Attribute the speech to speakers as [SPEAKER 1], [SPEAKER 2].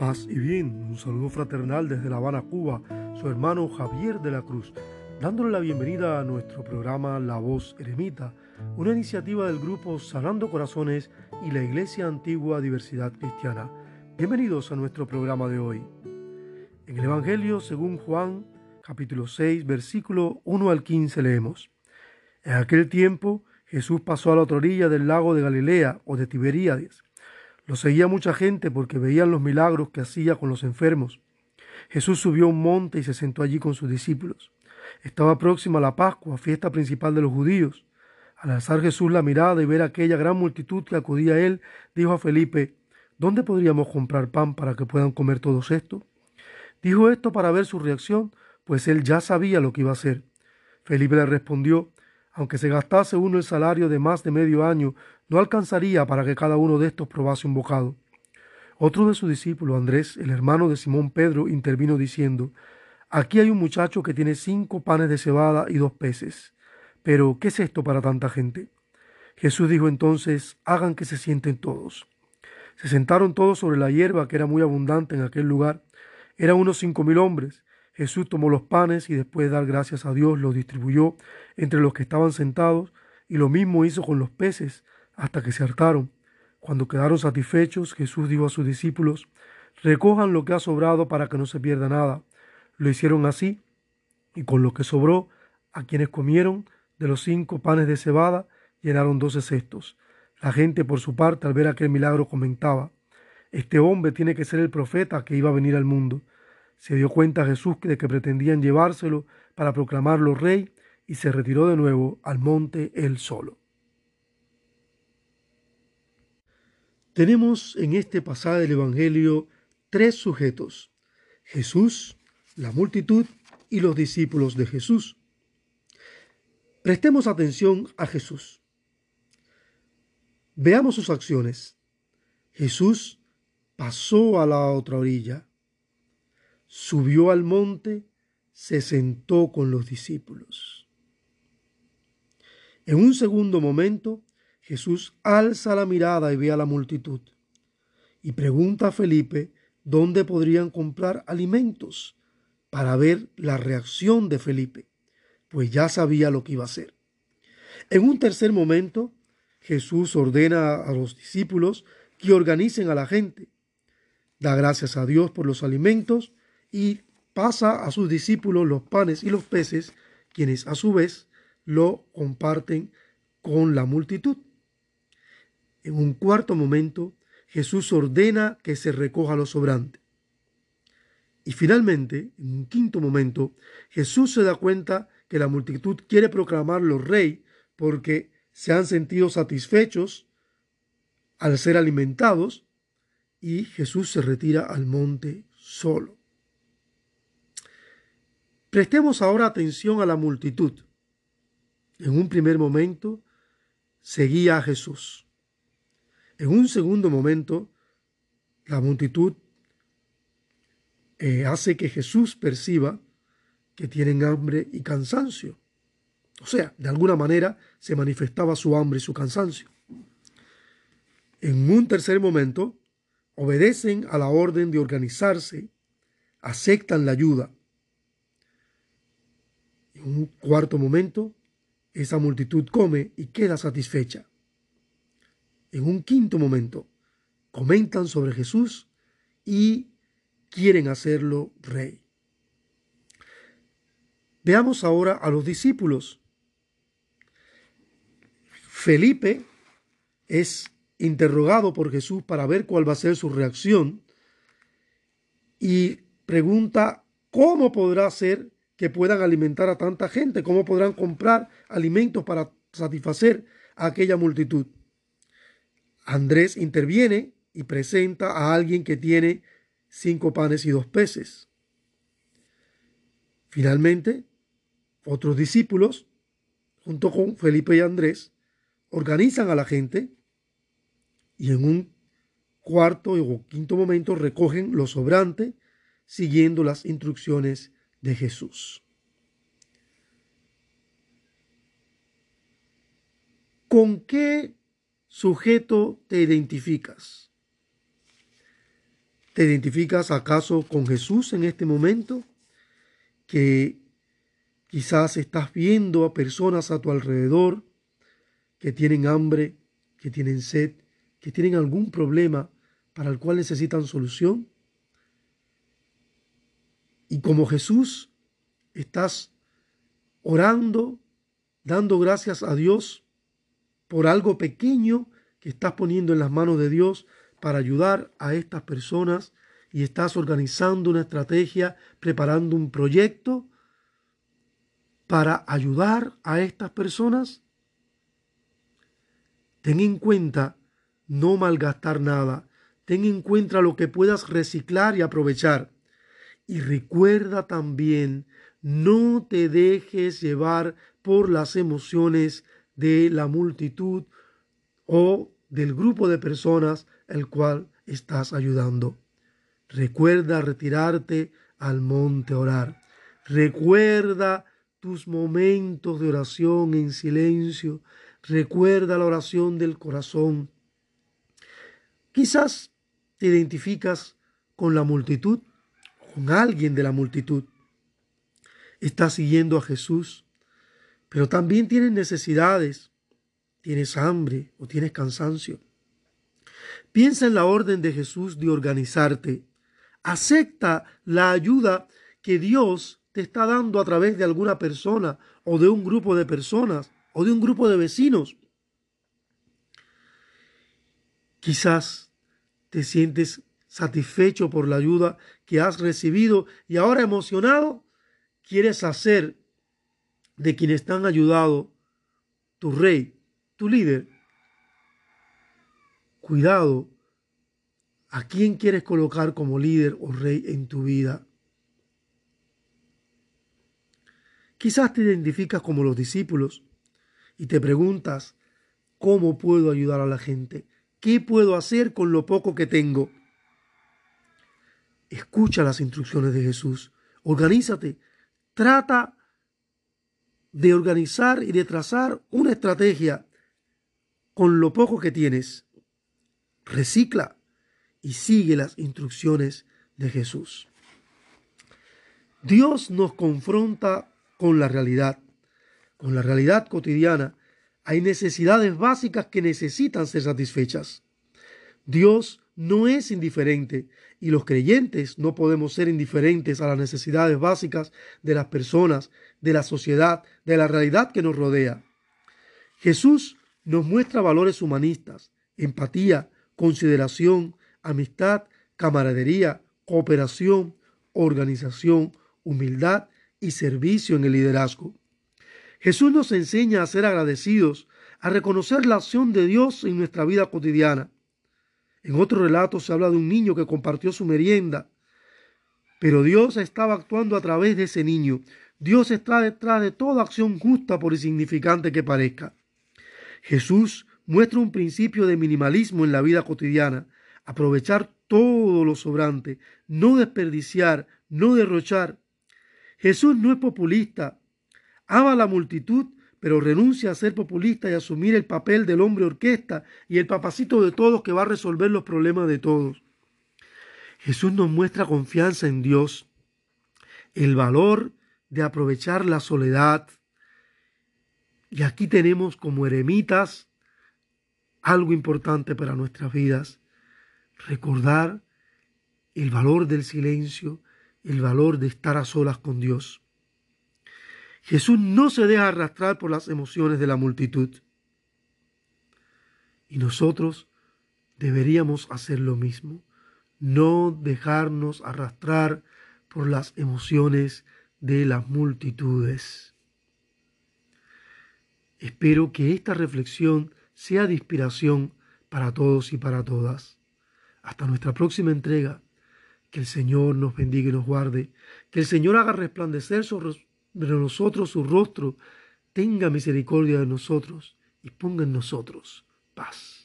[SPEAKER 1] Paz y bien, un saludo fraternal desde La Habana, Cuba, su hermano Javier de la Cruz, dándole la bienvenida a nuestro programa La Voz Eremita, una iniciativa del grupo Sanando Corazones y la Iglesia Antigua Diversidad Cristiana. Bienvenidos a nuestro programa de hoy. En el Evangelio según Juan, capítulo 6, versículo 1 al 15 leemos. En aquel tiempo Jesús pasó a la otra orilla del lago de Galilea o de Tiberíades lo seguía mucha gente porque veían los milagros que hacía con los enfermos. Jesús subió a un monte y se sentó allí con sus discípulos. Estaba próxima la Pascua, fiesta principal de los judíos. Al alzar Jesús la mirada y ver aquella gran multitud que acudía a él, dijo a Felipe, ¿Dónde podríamos comprar pan para que puedan comer todos esto? Dijo esto para ver su reacción, pues él ya sabía lo que iba a hacer. Felipe le respondió, aunque se gastase uno el salario de más de medio año, no alcanzaría para que cada uno de estos probase un bocado. Otro de sus discípulos, Andrés, el hermano de Simón Pedro, intervino diciendo, Aquí hay un muchacho que tiene cinco panes de cebada y dos peces. Pero, ¿qué es esto para tanta gente? Jesús dijo entonces, hagan que se sienten todos. Se sentaron todos sobre la hierba que era muy abundante en aquel lugar. Eran unos cinco mil hombres. Jesús tomó los panes y después de dar gracias a Dios los distribuyó entre los que estaban sentados y lo mismo hizo con los peces hasta que se hartaron. Cuando quedaron satisfechos, Jesús dijo a sus discípulos, recojan lo que ha sobrado para que no se pierda nada. Lo hicieron así y con lo que sobró, a quienes comieron de los cinco panes de cebada, llenaron doce cestos. La gente, por su parte, al ver aquel milagro, comentaba, este hombre tiene que ser el profeta que iba a venir al mundo. Se dio cuenta Jesús de que pretendían llevárselo para proclamarlo rey y se retiró de nuevo al monte él solo. Tenemos en este pasaje del Evangelio tres sujetos, Jesús, la multitud y los discípulos de Jesús. Prestemos atención a Jesús. Veamos sus acciones. Jesús pasó a la otra orilla subió al monte, se sentó con los discípulos. En un segundo momento, Jesús alza la mirada y ve a la multitud y pregunta a Felipe dónde podrían comprar alimentos para ver la reacción de Felipe, pues ya sabía lo que iba a hacer. En un tercer momento, Jesús ordena a los discípulos que organicen a la gente. Da gracias a Dios por los alimentos y pasa a sus discípulos los panes y los peces, quienes a su vez lo comparten con la multitud. En un cuarto momento, Jesús ordena que se recoja lo sobrante. Y finalmente, en un quinto momento, Jesús se da cuenta que la multitud quiere proclamarlo rey porque se han sentido satisfechos al ser alimentados y Jesús se retira al monte solo. Prestemos ahora atención a la multitud. En un primer momento seguía a Jesús. En un segundo momento, la multitud eh, hace que Jesús perciba que tienen hambre y cansancio. O sea, de alguna manera se manifestaba su hambre y su cansancio. En un tercer momento, obedecen a la orden de organizarse, aceptan la ayuda en un cuarto momento, esa multitud come y queda satisfecha. En un quinto momento, comentan sobre Jesús y quieren hacerlo rey. Veamos ahora a los discípulos. Felipe es interrogado por Jesús para ver cuál va a ser su reacción y pregunta cómo podrá ser que puedan alimentar a tanta gente? ¿Cómo podrán comprar alimentos para satisfacer a aquella multitud? Andrés interviene y presenta a alguien que tiene cinco panes y dos peces. Finalmente, otros discípulos, junto con Felipe y Andrés, organizan a la gente y en un cuarto o quinto momento recogen lo sobrante siguiendo las instrucciones de Jesús. ¿Con qué sujeto te identificas? ¿Te identificas acaso con Jesús en este momento? Que quizás estás viendo a personas a tu alrededor que tienen hambre, que tienen sed, que tienen algún problema para el cual necesitan solución. Y como Jesús, estás orando, dando gracias a Dios por algo pequeño que estás poniendo en las manos de Dios para ayudar a estas personas y estás organizando una estrategia, preparando un proyecto para ayudar a estas personas. Ten en cuenta no malgastar nada. Ten en cuenta lo que puedas reciclar y aprovechar. Y recuerda también, no te dejes llevar por las emociones de la multitud o del grupo de personas el cual estás ayudando. Recuerda retirarte al monte a orar. Recuerda tus momentos de oración en silencio. Recuerda la oración del corazón. Quizás te identificas con la multitud, con alguien de la multitud. Estás siguiendo a Jesús, pero también tienes necesidades, tienes hambre o tienes cansancio. Piensa en la orden de Jesús de organizarte. Acepta la ayuda que Dios te está dando a través de alguna persona o de un grupo de personas o de un grupo de vecinos. Quizás te sientes satisfecho por la ayuda que has recibido y ahora emocionado quieres hacer de quienes te han ayudado tu rey, tu líder. Cuidado a quién quieres colocar como líder o rey en tu vida. Quizás te identificas como los discípulos y te preguntas, ¿cómo puedo ayudar a la gente? ¿Qué puedo hacer con lo poco que tengo? Escucha las instrucciones de Jesús. Organízate. Trata de organizar y de trazar una estrategia con lo poco que tienes. Recicla y sigue las instrucciones de Jesús. Dios nos confronta con la realidad, con la realidad cotidiana. Hay necesidades básicas que necesitan ser satisfechas. Dios no es indiferente y los creyentes no podemos ser indiferentes a las necesidades básicas de las personas, de la sociedad, de la realidad que nos rodea. Jesús nos muestra valores humanistas, empatía, consideración, amistad, camaradería, cooperación, organización, humildad y servicio en el liderazgo. Jesús nos enseña a ser agradecidos, a reconocer la acción de Dios en nuestra vida cotidiana. En otro relato se habla de un niño que compartió su merienda, pero Dios estaba actuando a través de ese niño. Dios está detrás de toda acción justa por insignificante que parezca. Jesús muestra un principio de minimalismo en la vida cotidiana, aprovechar todo lo sobrante, no desperdiciar, no derrochar. Jesús no es populista, ama a la multitud, pero renuncia a ser populista y asumir el papel del hombre orquesta y el papacito de todos que va a resolver los problemas de todos. Jesús nos muestra confianza en Dios, el valor de aprovechar la soledad. Y aquí tenemos como eremitas algo importante para nuestras vidas. Recordar el valor del silencio, el valor de estar a solas con Dios. Jesús no se deja arrastrar por las emociones de la multitud. Y nosotros deberíamos hacer lo mismo, no dejarnos arrastrar por las emociones de las multitudes. Espero que esta reflexión sea de inspiración para todos y para todas. Hasta nuestra próxima entrega. Que el Señor nos bendiga y nos guarde. Que el Señor haga resplandecer sobre nosotros su rostro. Tenga misericordia de nosotros y ponga en nosotros paz.